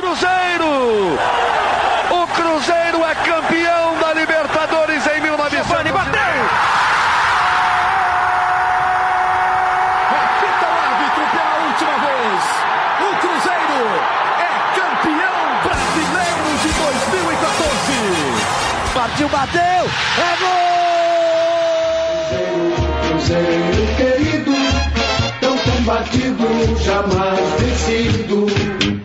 Cruzeiro! O Cruzeiro é campeão da Libertadores em 1900. Giovani bateu! Apita o árbitro pela última vez. O Cruzeiro é campeão brasileiro de 2014. Partiu, bateu! É gol! Cruzeiro querido, tão combatido, jamais vencido.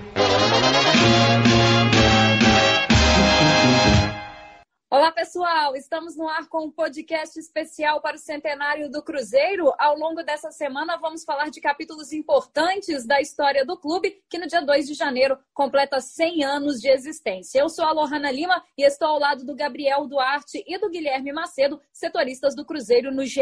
Pessoal! Estamos no ar com um podcast especial para o centenário do Cruzeiro. Ao longo dessa semana, vamos falar de capítulos importantes da história do clube, que no dia 2 de janeiro completa 100 anos de existência. Eu sou a Lohana Lima e estou ao lado do Gabriel Duarte e do Guilherme Macedo, setoristas do Cruzeiro no GE.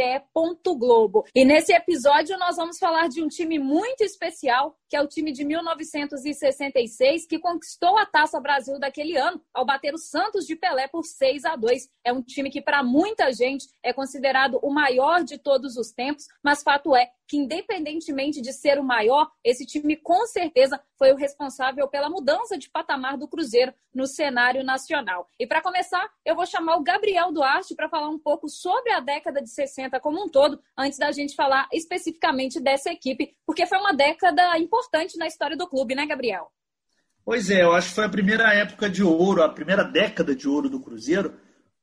Globo. E nesse episódio, nós vamos falar de um time muito especial, que é o time de 1966, que conquistou a Taça Brasil daquele ano, ao bater o Santos de Pelé por 6 a 2. É um time que, para muita gente, é considerado o maior de todos os tempos, mas fato é que, independentemente de ser o maior, esse time com certeza foi o responsável pela mudança de patamar do Cruzeiro no cenário nacional. E para começar, eu vou chamar o Gabriel Duarte para falar um pouco sobre a década de 60 como um todo, antes da gente falar especificamente dessa equipe, porque foi uma década importante na história do clube, né, Gabriel? Pois é, eu acho que foi a primeira época de ouro, a primeira década de ouro do Cruzeiro,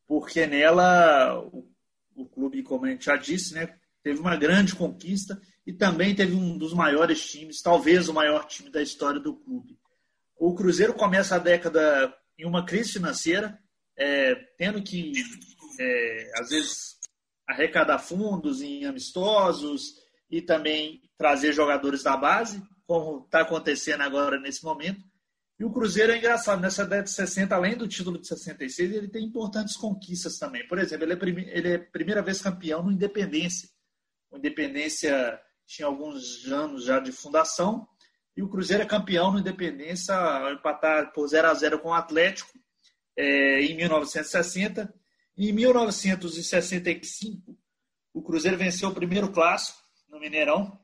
porque nela o, o clube, como a gente já disse, né, teve uma grande conquista e também teve um dos maiores times, talvez o maior time da história do clube. O Cruzeiro começa a década em uma crise financeira, é, tendo que, é, às vezes, arrecadar fundos em amistosos e também trazer jogadores da base, como está acontecendo agora nesse momento. E o Cruzeiro é engraçado, nessa década de 60, além do título de 66, ele tem importantes conquistas também. Por exemplo, ele é, ele é primeira vez campeão no Independência. O Independência tinha alguns anos já de fundação, e o Cruzeiro é campeão no Independência ao empatar por 0 a 0 com o Atlético é, em 1960. E em 1965, o Cruzeiro venceu o primeiro clássico no Mineirão,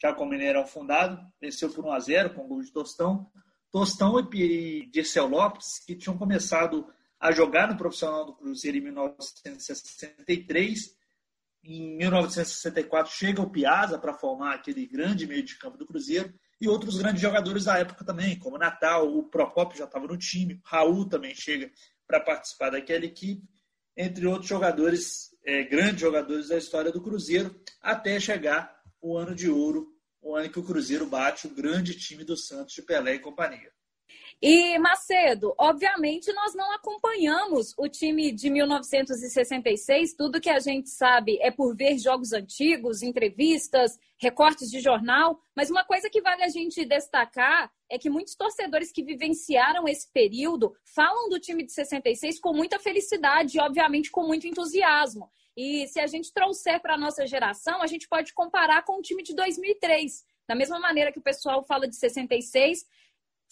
já com o Mineirão fundado, venceu por 1 a 0 com gol de Tostão. Tostão e Dirceu Lopes, que tinham começado a jogar no profissional do Cruzeiro em 1963. Em 1964 chega o Piazza para formar aquele grande meio de campo do Cruzeiro e outros grandes jogadores da época também, como Natal, o Procopio já estava no time, Raul também chega para participar daquela equipe, entre outros jogadores, é, grandes jogadores da história do Cruzeiro, até chegar o ano de ouro o ano que o Cruzeiro bate o grande time do Santos de Pelé e companhia. E Macedo, obviamente nós não acompanhamos o time de 1966. Tudo que a gente sabe é por ver jogos antigos, entrevistas, recortes de jornal. Mas uma coisa que vale a gente destacar é que muitos torcedores que vivenciaram esse período falam do time de 66 com muita felicidade e, obviamente, com muito entusiasmo. E se a gente trouxer para a nossa geração, a gente pode comparar com o time de 2003. Da mesma maneira que o pessoal fala de 66,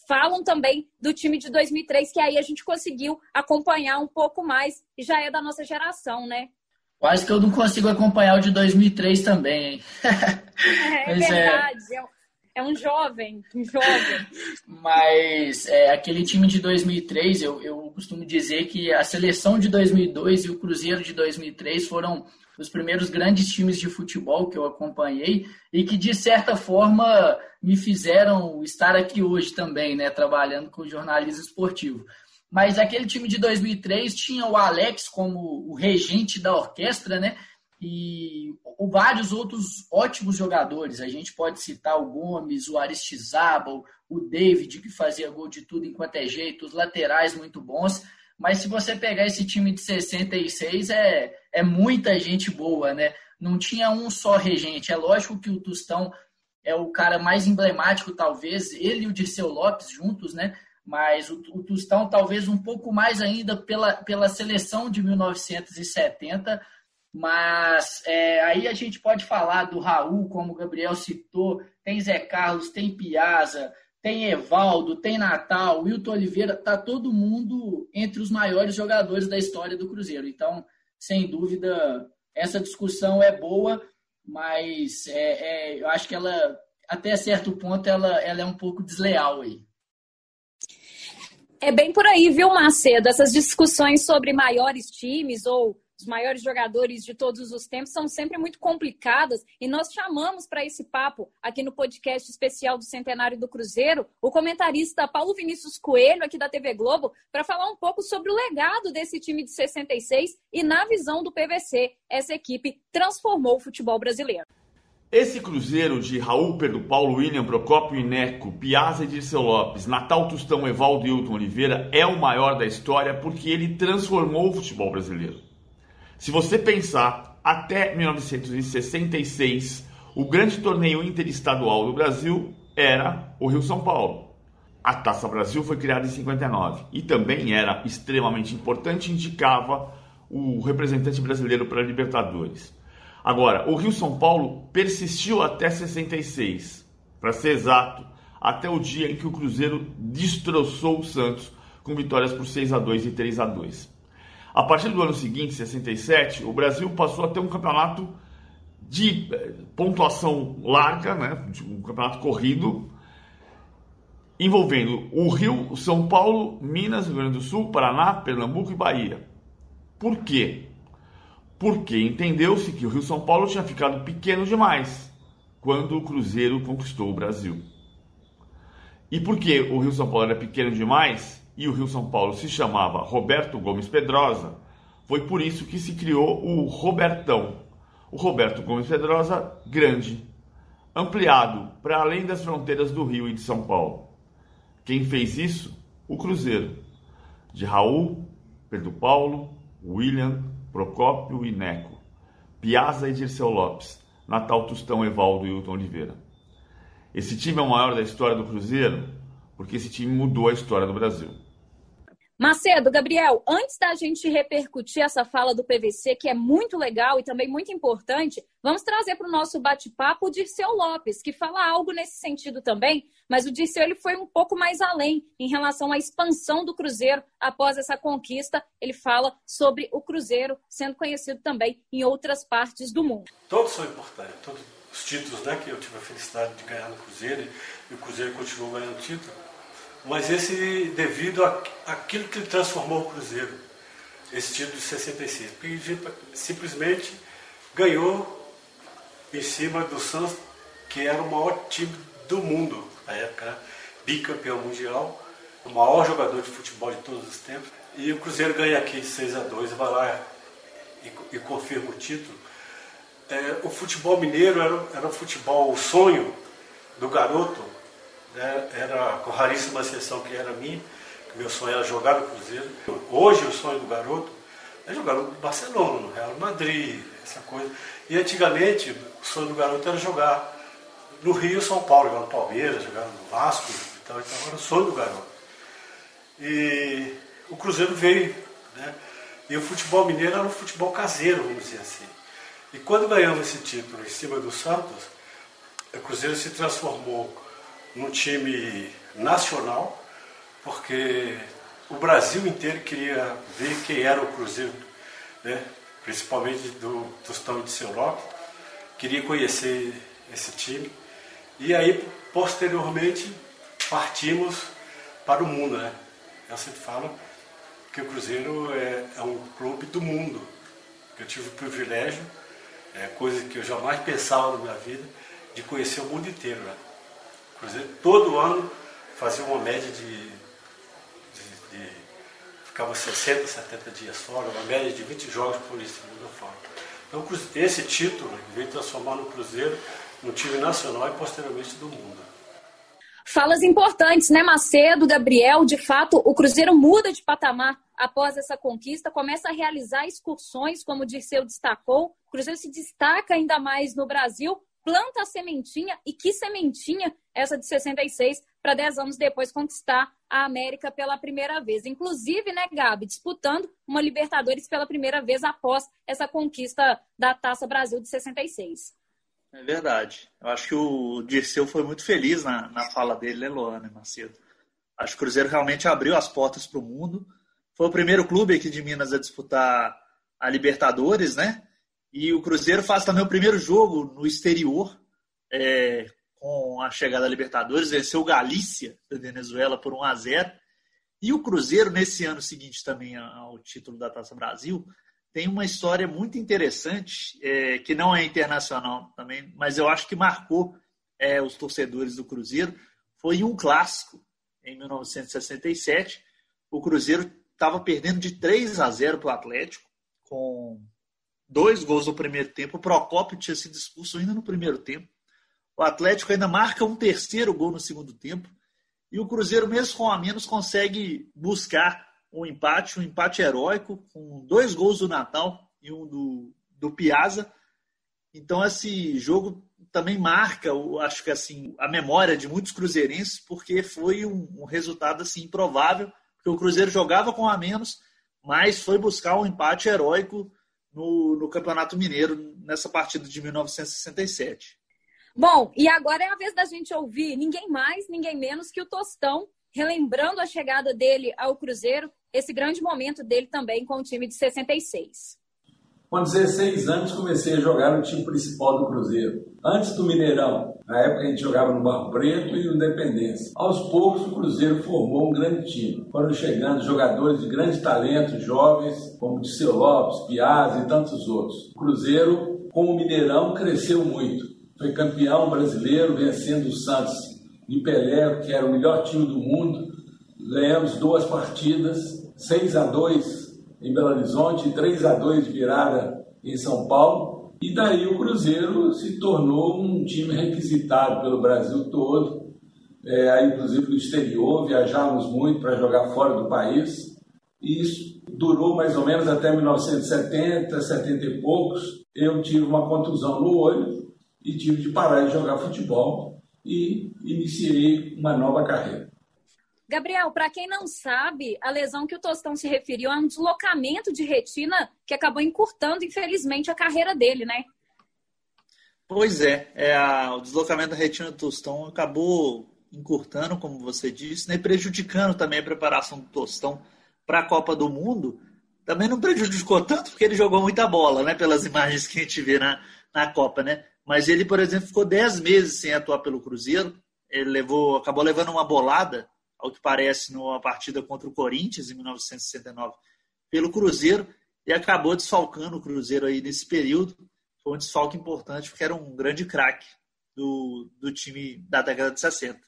falam também do time de 2003, que aí a gente conseguiu acompanhar um pouco mais e já é da nossa geração, né? Quase que eu não consigo acompanhar o de 2003 também, hein? É, é verdade. É é um jovem, um jovem. Mas é, aquele time de 2003, eu, eu costumo dizer que a seleção de 2002 e o Cruzeiro de 2003 foram os primeiros grandes times de futebol que eu acompanhei e que, de certa forma, me fizeram estar aqui hoje também, né, trabalhando com jornalismo esportivo. Mas aquele time de 2003 tinha o Alex como o regente da orquestra, né? e vários outros ótimos jogadores. A gente pode citar o Gomes, o Aristizábal, o David, que fazia gol de tudo enquanto é jeito, os laterais muito bons. Mas se você pegar esse time de 66, é, é muita gente boa, né? Não tinha um só regente. É lógico que o Tostão é o cara mais emblemático, talvez, ele e o Dirceu Lopes juntos, né? Mas o, o Tostão, talvez um pouco mais ainda pela, pela seleção de 1970, mas é, aí a gente pode falar do Raul, como o Gabriel citou, tem Zé Carlos, tem Piazza, tem Evaldo, tem Natal, Wilton Oliveira, tá todo mundo entre os maiores jogadores da história do Cruzeiro. Então, sem dúvida, essa discussão é boa, mas é, é, eu acho que ela, até certo ponto, ela, ela é um pouco desleal aí. É bem por aí, viu, Macedo? Essas discussões sobre maiores times ou os maiores jogadores de todos os tempos são sempre muito complicadas e nós chamamos para esse papo aqui no podcast especial do Centenário do Cruzeiro o comentarista Paulo Vinícius Coelho, aqui da TV Globo, para falar um pouco sobre o legado desse time de 66 e na visão do PVC, essa equipe transformou o futebol brasileiro. Esse Cruzeiro de Raul, Pedro Paulo, William, Procópio Ineco, Piazza e Dirceu Lopes, Natal Tostão, Evaldo e Hilton Oliveira é o maior da história porque ele transformou o futebol brasileiro. Se você pensar, até 1966, o grande torneio interestadual do Brasil era o Rio São Paulo. A Taça Brasil foi criada em 59 e também era extremamente importante indicava o representante brasileiro para a Libertadores. Agora, o Rio São Paulo persistiu até 66, para ser exato, até o dia em que o Cruzeiro destroçou o Santos com vitórias por 6 a 2 e 3 a 2. A partir do ano seguinte, 67, o Brasil passou a ter um campeonato de eh, pontuação larga, né, um campeonato corrido, envolvendo o Rio, São Paulo, Minas, Rio Grande do Sul, Paraná, Pernambuco e Bahia. Por quê? porque entendeu-se que o Rio São Paulo tinha ficado pequeno demais quando o Cruzeiro conquistou o Brasil. E porque o Rio São Paulo era pequeno demais e o Rio São Paulo se chamava Roberto Gomes Pedrosa, foi por isso que se criou o Robertão, o Roberto Gomes Pedrosa Grande, ampliado para além das fronteiras do Rio e de São Paulo. Quem fez isso? O Cruzeiro, de Raul, Pedro Paulo, William, Procópio e Neco, Piazza e Dirceu Lopes, Natal Tostão, Evaldo e Hilton Oliveira. Esse time é o maior da história do Cruzeiro porque esse time mudou a história do Brasil. Macedo, Gabriel, antes da gente repercutir essa fala do PVC, que é muito legal e também muito importante, vamos trazer para o nosso bate-papo o Dirceu Lopes, que fala algo nesse sentido também, mas o Dirceu ele foi um pouco mais além em relação à expansão do Cruzeiro após essa conquista. Ele fala sobre o Cruzeiro sendo conhecido também em outras partes do mundo. Todos são importantes, todos os títulos né, que eu tive a felicidade de ganhar no Cruzeiro e o Cruzeiro continuou ganhando título mas esse devido àquilo que transformou o Cruzeiro, esse título de 66. Porque simplesmente ganhou em cima do Santos, que era o maior time do mundo na época, né? bicampeão mundial, o maior jogador de futebol de todos os tempos. E o Cruzeiro ganha aqui 6 a 2 vai lá e, e confirma o título. É, o futebol mineiro era, era o futebol, o sonho do garoto né, era com raríssima exceção que era minha, que meu sonho era jogar no Cruzeiro. Hoje o sonho do garoto é jogar no Barcelona, no Real Madrid, essa coisa. E antigamente o sonho do garoto era jogar no Rio, São Paulo, jogar no Palmeiras, jogar no Vasco, então, então era o sonho do garoto. E o Cruzeiro veio, né? E o futebol mineiro era um futebol caseiro, vamos dizer assim. E quando ganhamos esse título em cima do Santos, o Cruzeiro se transformou no time nacional, porque o Brasil inteiro queria ver quem era o Cruzeiro, né? principalmente do Tostão de Seu Lopes, queria conhecer esse time. E aí, posteriormente, partimos para o mundo. Né? Eu sempre falo que o Cruzeiro é, é um clube do mundo. Eu tive o privilégio, é, coisa que eu jamais pensava na minha vida, de conhecer o mundo inteiro. Né? Cruzeiro todo ano fazia uma média de, de, de ficava 60, 70 dias fora, uma média de 20 jogos por segunda fora. Então esse título veio transformar no Cruzeiro no time nacional e posteriormente do mundo. Falas importantes, né, Macedo, Gabriel? De fato, o Cruzeiro muda de patamar após essa conquista, começa a realizar excursões, como o Dirceu destacou. O Cruzeiro se destaca ainda mais no Brasil, planta a sementinha, e que sementinha essa de 66, para 10 anos depois conquistar a América pela primeira vez. Inclusive, né, Gabi, disputando uma Libertadores pela primeira vez após essa conquista da Taça Brasil de 66. É verdade. Eu acho que o Dirceu foi muito feliz na, na fala dele, né, Luana Macedo? Acho que o Cruzeiro realmente abriu as portas para o mundo. Foi o primeiro clube aqui de Minas a disputar a Libertadores, né? E o Cruzeiro faz também o primeiro jogo no exterior, é, com a chegada da Libertadores, venceu Galícia da Venezuela por 1 a 0 E o Cruzeiro, nesse ano seguinte também ao título da Taça Brasil, tem uma história muito interessante, é, que não é internacional também, mas eu acho que marcou é, os torcedores do Cruzeiro. Foi um clássico em 1967. O Cruzeiro estava perdendo de 3 a 0 para o Atlético, com dois gols no primeiro tempo. O Procópio tinha sido expulso ainda no primeiro tempo. O Atlético ainda marca um terceiro gol no segundo tempo. E o Cruzeiro, mesmo com a menos, consegue buscar um empate, um empate heróico, com dois gols do Natal e um do, do Piazza. Então, esse jogo também marca, acho que assim, a memória de muitos cruzeirenses, porque foi um, um resultado assim improvável, porque o Cruzeiro jogava com a menos, mas foi buscar um empate heróico no, no Campeonato Mineiro nessa partida de 1967. Bom, e agora é a vez da gente ouvir ninguém mais, ninguém menos que o Tostão, relembrando a chegada dele ao Cruzeiro, esse grande momento dele também com o time de 66. Com 16 anos comecei a jogar no time principal do Cruzeiro. Antes do Mineirão, na época a gente jogava no Barro Preto e no Independência. Aos poucos o Cruzeiro formou um grande time. Foram chegando jogadores de grande talento, jovens, como Disseu Lopes, Piazza e tantos outros. O Cruzeiro, como o Mineirão, cresceu muito. Foi campeão brasileiro, vencendo o Santos em Pelé, que era o melhor time do mundo. Ganhamos duas partidas, 6 a 2 em Belo Horizonte, 3 a 2 de virada em São Paulo. E daí o Cruzeiro se tornou um time requisitado pelo Brasil todo, é, inclusive no exterior, viajávamos muito para jogar fora do país. E isso durou mais ou menos até 1970, 70 e poucos. Eu tive uma contusão no olho e tive de parar de jogar futebol e iniciei uma nova carreira. Gabriel, para quem não sabe, a lesão que o Tostão se referiu é um deslocamento de retina que acabou encurtando, infelizmente, a carreira dele, né? Pois é, é a, o deslocamento da retina do Tostão acabou encurtando, como você disse, né, prejudicando também a preparação do Tostão para a Copa do Mundo. Também não prejudicou tanto porque ele jogou muita bola, né? Pelas imagens que a gente vê na, na Copa, né? Mas ele, por exemplo, ficou 10 meses sem atuar pelo Cruzeiro. Ele levou, acabou levando uma bolada ao que parece, numa partida contra o Corinthians em 1969 pelo Cruzeiro e acabou desfalcando o Cruzeiro aí nesse período. Foi um desfalque importante porque era um grande craque do, do time da década de 60.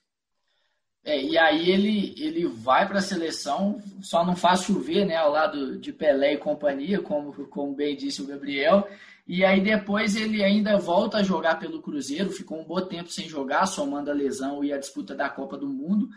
É, e aí ele, ele vai para a seleção, só não faz chover, né, ao lado de Pelé e companhia, como, como bem disse o Gabriel. E aí depois ele ainda volta a jogar pelo Cruzeiro, ficou um bom tempo sem jogar, somando a lesão e a disputa da Copa do Mundo.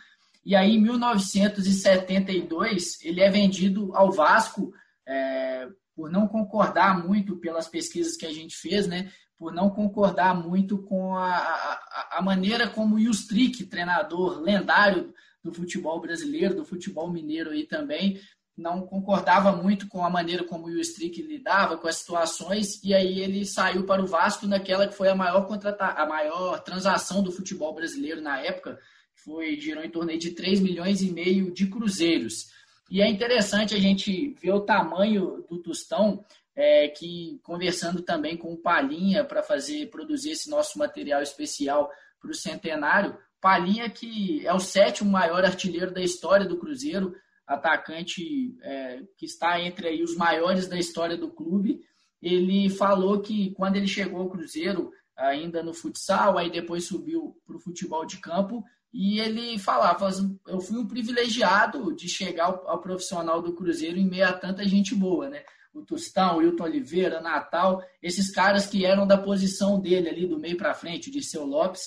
E aí, em 1972, ele é vendido ao Vasco é, por não concordar muito pelas pesquisas que a gente fez, né? Por não concordar muito com a, a, a maneira como o Justric, treinador lendário do futebol brasileiro, do futebol mineiro aí também, não concordava muito com a maneira como o Justric lidava com as situações e aí ele saiu para o Vasco naquela que foi a maior contrata a maior transação do futebol brasileiro na época, foi girou em torno de 3 milhões e meio de cruzeiros. E é interessante a gente ver o tamanho do Tostão, é, que conversando também com o Palinha para fazer produzir esse nosso material especial para o centenário. Palinha que é o sétimo maior artilheiro da história do Cruzeiro, atacante é, que está entre aí os maiores da história do clube. Ele falou que quando ele chegou ao Cruzeiro, ainda no futsal, aí depois subiu para o futebol de campo, e ele falava: eu fui um privilegiado de chegar ao, profissional do Cruzeiro em meio a tanta gente boa, né? O Tostão, o Hilton Oliveira, Natal, esses caras que eram da posição dele ali, do meio para frente, de seu Lopes.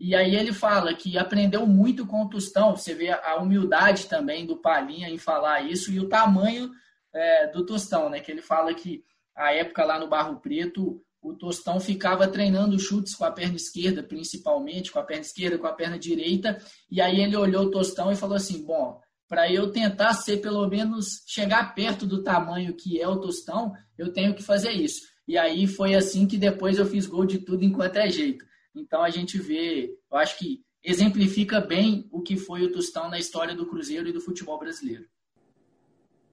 E aí ele fala que aprendeu muito com o Tostão. Você vê a humildade também do Palinha em falar isso e o tamanho é, do Tostão, né? Que ele fala que a época lá no Barro Preto, o Tostão ficava treinando chutes com a perna esquerda, principalmente, com a perna esquerda, com a perna direita, e aí ele olhou o Tostão e falou assim: bom, para eu tentar ser pelo menos chegar perto do tamanho que é o Tostão, eu tenho que fazer isso. E aí foi assim que depois eu fiz gol de tudo enquanto é jeito. Então a gente vê, eu acho que exemplifica bem o que foi o Tostão na história do Cruzeiro e do futebol brasileiro.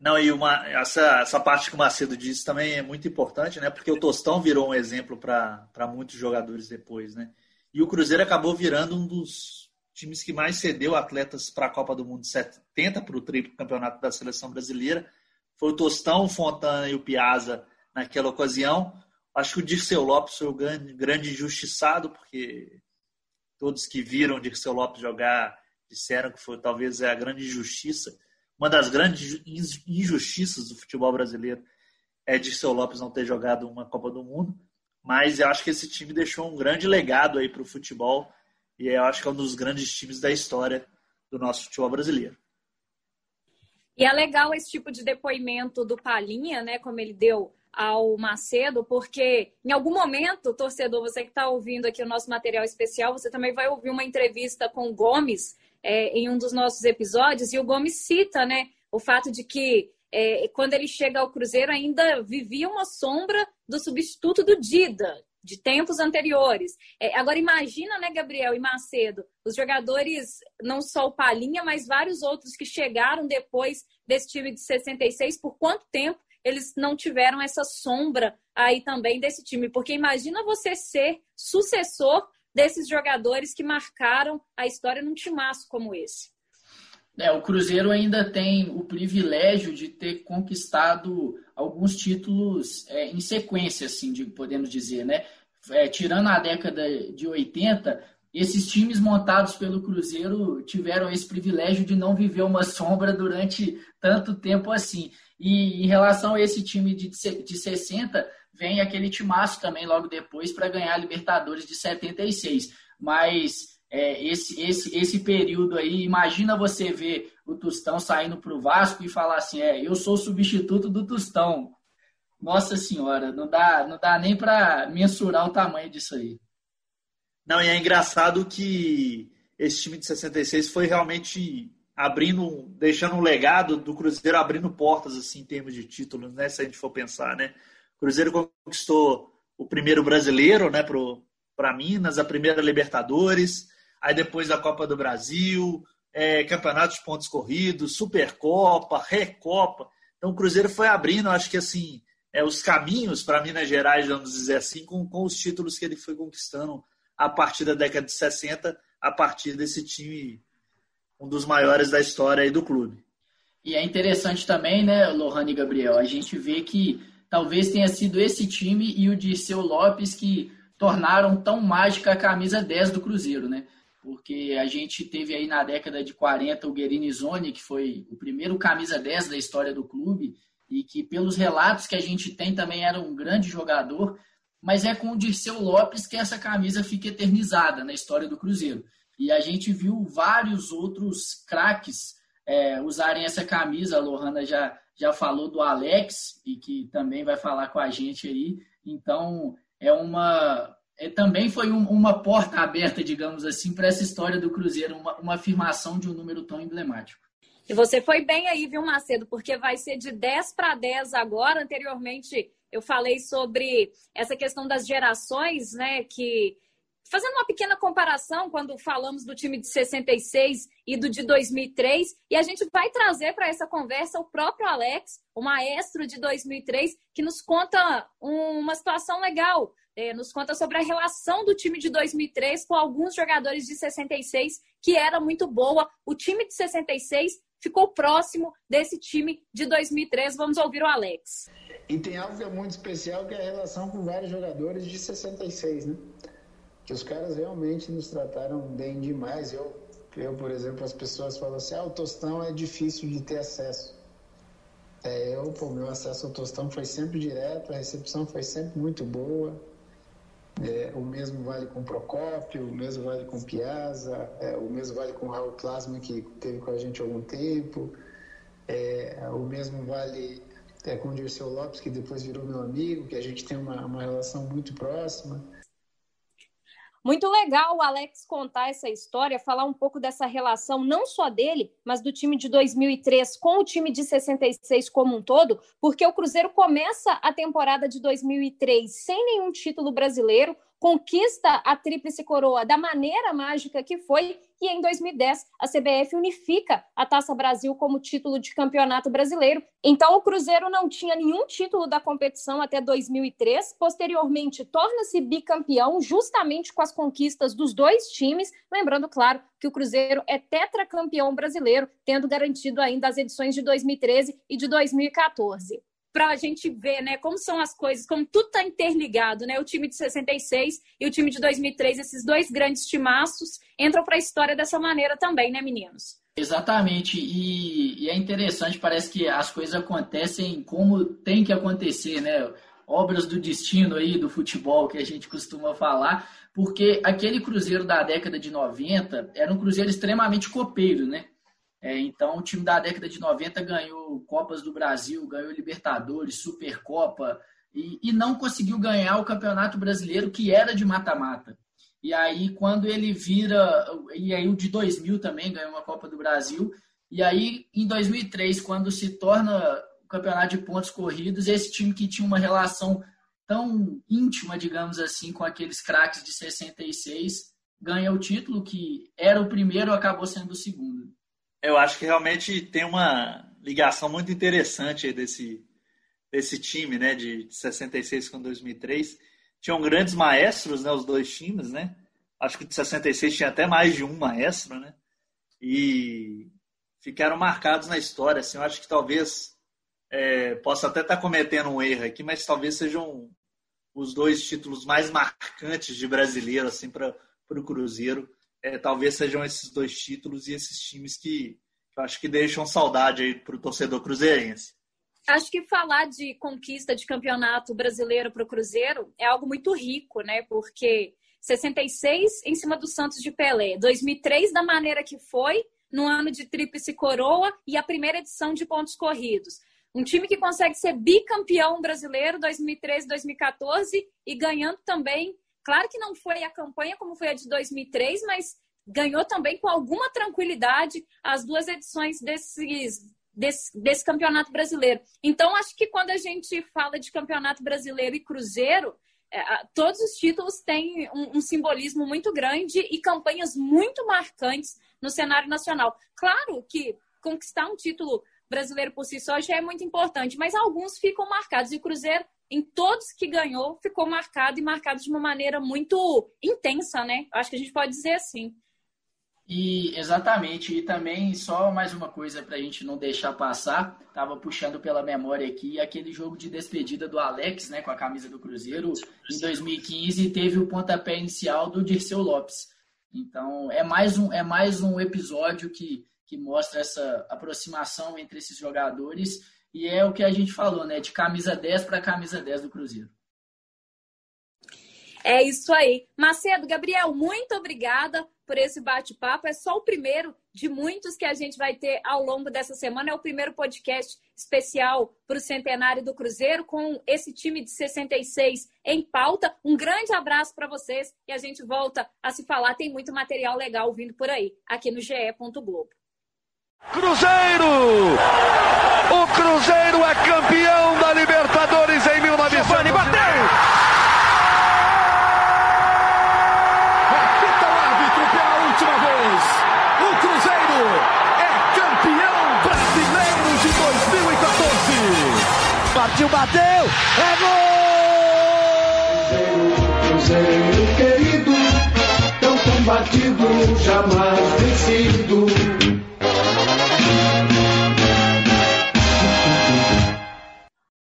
Não, e uma, essa, essa parte que o Macedo disse também é muito importante, né? Porque o Tostão virou um exemplo para muitos jogadores depois, né? E o Cruzeiro acabou virando um dos times que mais cedeu atletas para a Copa do Mundo 70, para o triplo campeonato da seleção brasileira. Foi o Tostão, o Fontana e o Piazza naquela ocasião. Acho que o Dirceu Lopes foi o grande, grande injustiçado, porque todos que viram o Dirceu Lopes jogar disseram que foi talvez é a grande injustiça, uma das grandes injustiças do futebol brasileiro é Dirceu Lopes não ter jogado uma Copa do Mundo, mas eu acho que esse time deixou um grande legado aí para o futebol e eu acho que é um dos grandes times da história do nosso futebol brasileiro. E é legal esse tipo de depoimento do Palinha, né, como ele deu ao Macedo, porque em algum momento, torcedor, você que está ouvindo aqui o nosso material especial, você também vai ouvir uma entrevista com o Gomes é, em um dos nossos episódios, e o Gomes cita né, o fato de que é, quando ele chega ao Cruzeiro ainda vivia uma sombra do substituto do Dida, de tempos anteriores. É, agora imagina, né, Gabriel e Macedo, os jogadores, não só o Palinha, mas vários outros que chegaram depois desse time de 66, por quanto tempo eles não tiveram essa sombra aí também desse time? Porque imagina você ser sucessor desses jogadores que marcaram a história num timaço como esse. É, o Cruzeiro ainda tem o privilégio de ter conquistado alguns títulos é, em sequência, assim, de, podemos dizer, né? É, tirando a década de 80, esses times montados pelo Cruzeiro tiveram esse privilégio de não viver uma sombra durante tanto tempo assim. E em relação a esse time de, de 60, vem aquele timaço também logo depois para ganhar a Libertadores de 76. Mas é, esse, esse, esse período aí, imagina você ver o Tostão saindo para o Vasco e falar assim: é, eu sou substituto do Tostão. Nossa Senhora, não dá, não dá nem para mensurar o tamanho disso aí. Não, e é engraçado que esse time de 66 foi realmente abrindo, deixando um legado do Cruzeiro abrindo portas assim em termos de títulos, né? Se a gente for pensar, né? Cruzeiro conquistou o primeiro brasileiro, né, para Minas, a primeira Libertadores, aí depois a Copa do Brasil, é, Campeonato de Pontos Corridos, Supercopa, Recopa. Então o Cruzeiro foi abrindo, acho que assim, é, os caminhos para Minas Gerais, vamos dizer assim, com, com os títulos que ele foi conquistando a partir da década de 60, a partir desse time, um dos maiores da história aí do clube. E é interessante também, né, Lohane e Gabriel, a gente vê que talvez tenha sido esse time e o de seu Lopes que tornaram tão mágica a camisa 10 do Cruzeiro, né? Porque a gente teve aí na década de 40 o Guerini Zoni, que foi o primeiro camisa 10 da história do clube, e que pelos relatos que a gente tem também era um grande jogador, mas é com o Dirceu Lopes que essa camisa fica eternizada na história do Cruzeiro. E a gente viu vários outros craques é, usarem essa camisa. A Lohana já, já falou do Alex, e que também vai falar com a gente aí. Então, é uma. É, também foi um, uma porta aberta, digamos assim, para essa história do Cruzeiro, uma, uma afirmação de um número tão emblemático. E você foi bem aí, viu, Macedo? Porque vai ser de 10 para 10 agora. Anteriormente, eu falei sobre essa questão das gerações, né? Que fazendo uma pequena comparação quando falamos do time de 66 e do de 2003, e a gente vai trazer para essa conversa o próprio Alex, o maestro de 2003, que nos conta uma situação legal, é, nos conta sobre a relação do time de 2003 com alguns jogadores de 66, que era muito boa. O time de 66 ficou próximo desse time de 2003. Vamos ouvir o Alex. E tem algo que é muito especial, que é a relação com vários jogadores de 66, né? Que os caras realmente nos trataram bem demais. Eu, eu por exemplo, as pessoas falam assim, ah, o Tostão é difícil de ter acesso. É, eu, pô, meu acesso ao Tostão foi sempre direto, a recepção foi sempre muito boa. É, o mesmo vale com Procópio, o mesmo vale com Piazza, é, o mesmo vale com Raul Plasma, que teve com a gente há algum tempo. É, o mesmo vale é, com o Dirceu Lopes, que depois virou meu amigo, que a gente tem uma, uma relação muito próxima. Muito legal o Alex contar essa história, falar um pouco dessa relação, não só dele, mas do time de 2003 com o time de 66 como um todo, porque o Cruzeiro começa a temporada de 2003 sem nenhum título brasileiro, conquista a tríplice coroa da maneira mágica que foi, e em 2010 a CBF unifica a Taça Brasil como título de campeonato brasileiro. Então o Cruzeiro não tinha nenhum título da competição até 2003, posteriormente torna-se bicampeão justamente com as conquistas dos dois times, lembrando, claro, que o Cruzeiro é tetracampeão brasileiro, tendo garantido ainda as edições de 2013 e de 2014 para a gente ver né, como são as coisas, como tudo está interligado. Né? O time de 66 e o time de 2003, esses dois grandes timaços, entram para a história dessa maneira também, né, meninos? Exatamente, e, e, é interessante, parece que as coisas acontecem como tem que acontecer, né? Obras do destino aí do futebol que a gente costuma falar, porque aquele Cruzeiro da década de 90 era um Cruzeiro extremamente copeiro, né? É, então, o time da década de 90 ganhou Copas do Brasil, ganhou Libertadores, Supercopa, e, e não conseguiu ganhar o Campeonato Brasileiro, que era de mata-mata. E aí, quando ele vira. E aí, o de 2000 também ganhou uma Copa do Brasil. E aí, em 2003, quando se torna o campeonato de pontos corridos, esse time que tinha uma relação tão íntima, digamos assim, com aqueles craques de 66, ganha o título, que era o primeiro, acabou sendo o segundo. Eu acho que realmente tem uma ligação muito interessante desse, desse time, né, de 66 com 2003. Tinham grandes maestros, né, os dois times, né? Acho que de 66 tinha até mais de um maestro, né? E ficaram marcados na história. Assim, eu acho que talvez é, possa até estar tá cometendo um erro aqui, mas talvez sejam os dois títulos mais marcantes de brasileiro assim para o Cruzeiro é, talvez sejam esses dois títulos e esses times que, que eu acho que deixam saudade aí para o torcedor cruzeirense. Acho que falar de conquista de campeonato brasileiro para o Cruzeiro é algo muito rico, né? Porque 66 em cima do Santos de Pelé, 2003 da maneira que foi, no ano de tríplice coroa e a primeira edição de pontos corridos. Um time que consegue ser bicampeão brasileiro 2013, 2014 e ganhando também Claro que não foi a campanha como foi a de 2003, mas ganhou também com alguma tranquilidade as duas edições desses, desse, desse campeonato brasileiro. Então, acho que quando a gente fala de campeonato brasileiro e cruzeiro, é, todos os títulos têm um, um, simbolismo muito grande e campanhas muito marcantes no cenário nacional. Claro que conquistar um título brasileiro por si só já é muito importante, mas alguns ficam marcados. E o Cruzeiro em todos que ganhou, ficou marcado e marcado de uma maneira muito intensa, né? Acho que a gente pode dizer assim. E exatamente, e também só mais uma coisa para a gente não deixar passar, tava puxando pela memória aqui aquele jogo de despedida do Alex, né, com a camisa do Cruzeiro, em 2015 teve o pontapé inicial do Dirceu Lopes. Então é mais um é mais um episódio que que mostra essa aproximação entre esses jogadores e é o que a gente falou, né? De camisa 10 para camisa 10 do Cruzeiro. É isso aí. Macedo, Gabriel, muito obrigada por esse bate-papo. É só o primeiro de muitos que a gente vai ter ao longo dessa semana. É o primeiro podcast especial para o centenário do Cruzeiro, com esse time de 66 em pauta. Um grande abraço para vocês e a gente volta a se falar. Tem muito material legal vindo por aí, aqui no GE. Globo. Cruzeiro! O Cruzeiro é campeão da Libertadores em 1900. Giovani bateu! Repita o árbitro pela última vez. O Cruzeiro é campeão brasileiro de 2014. Partiu, bateu! É gol! Cruzeiro, Cruzeiro querido, tão combatido, jamais vencido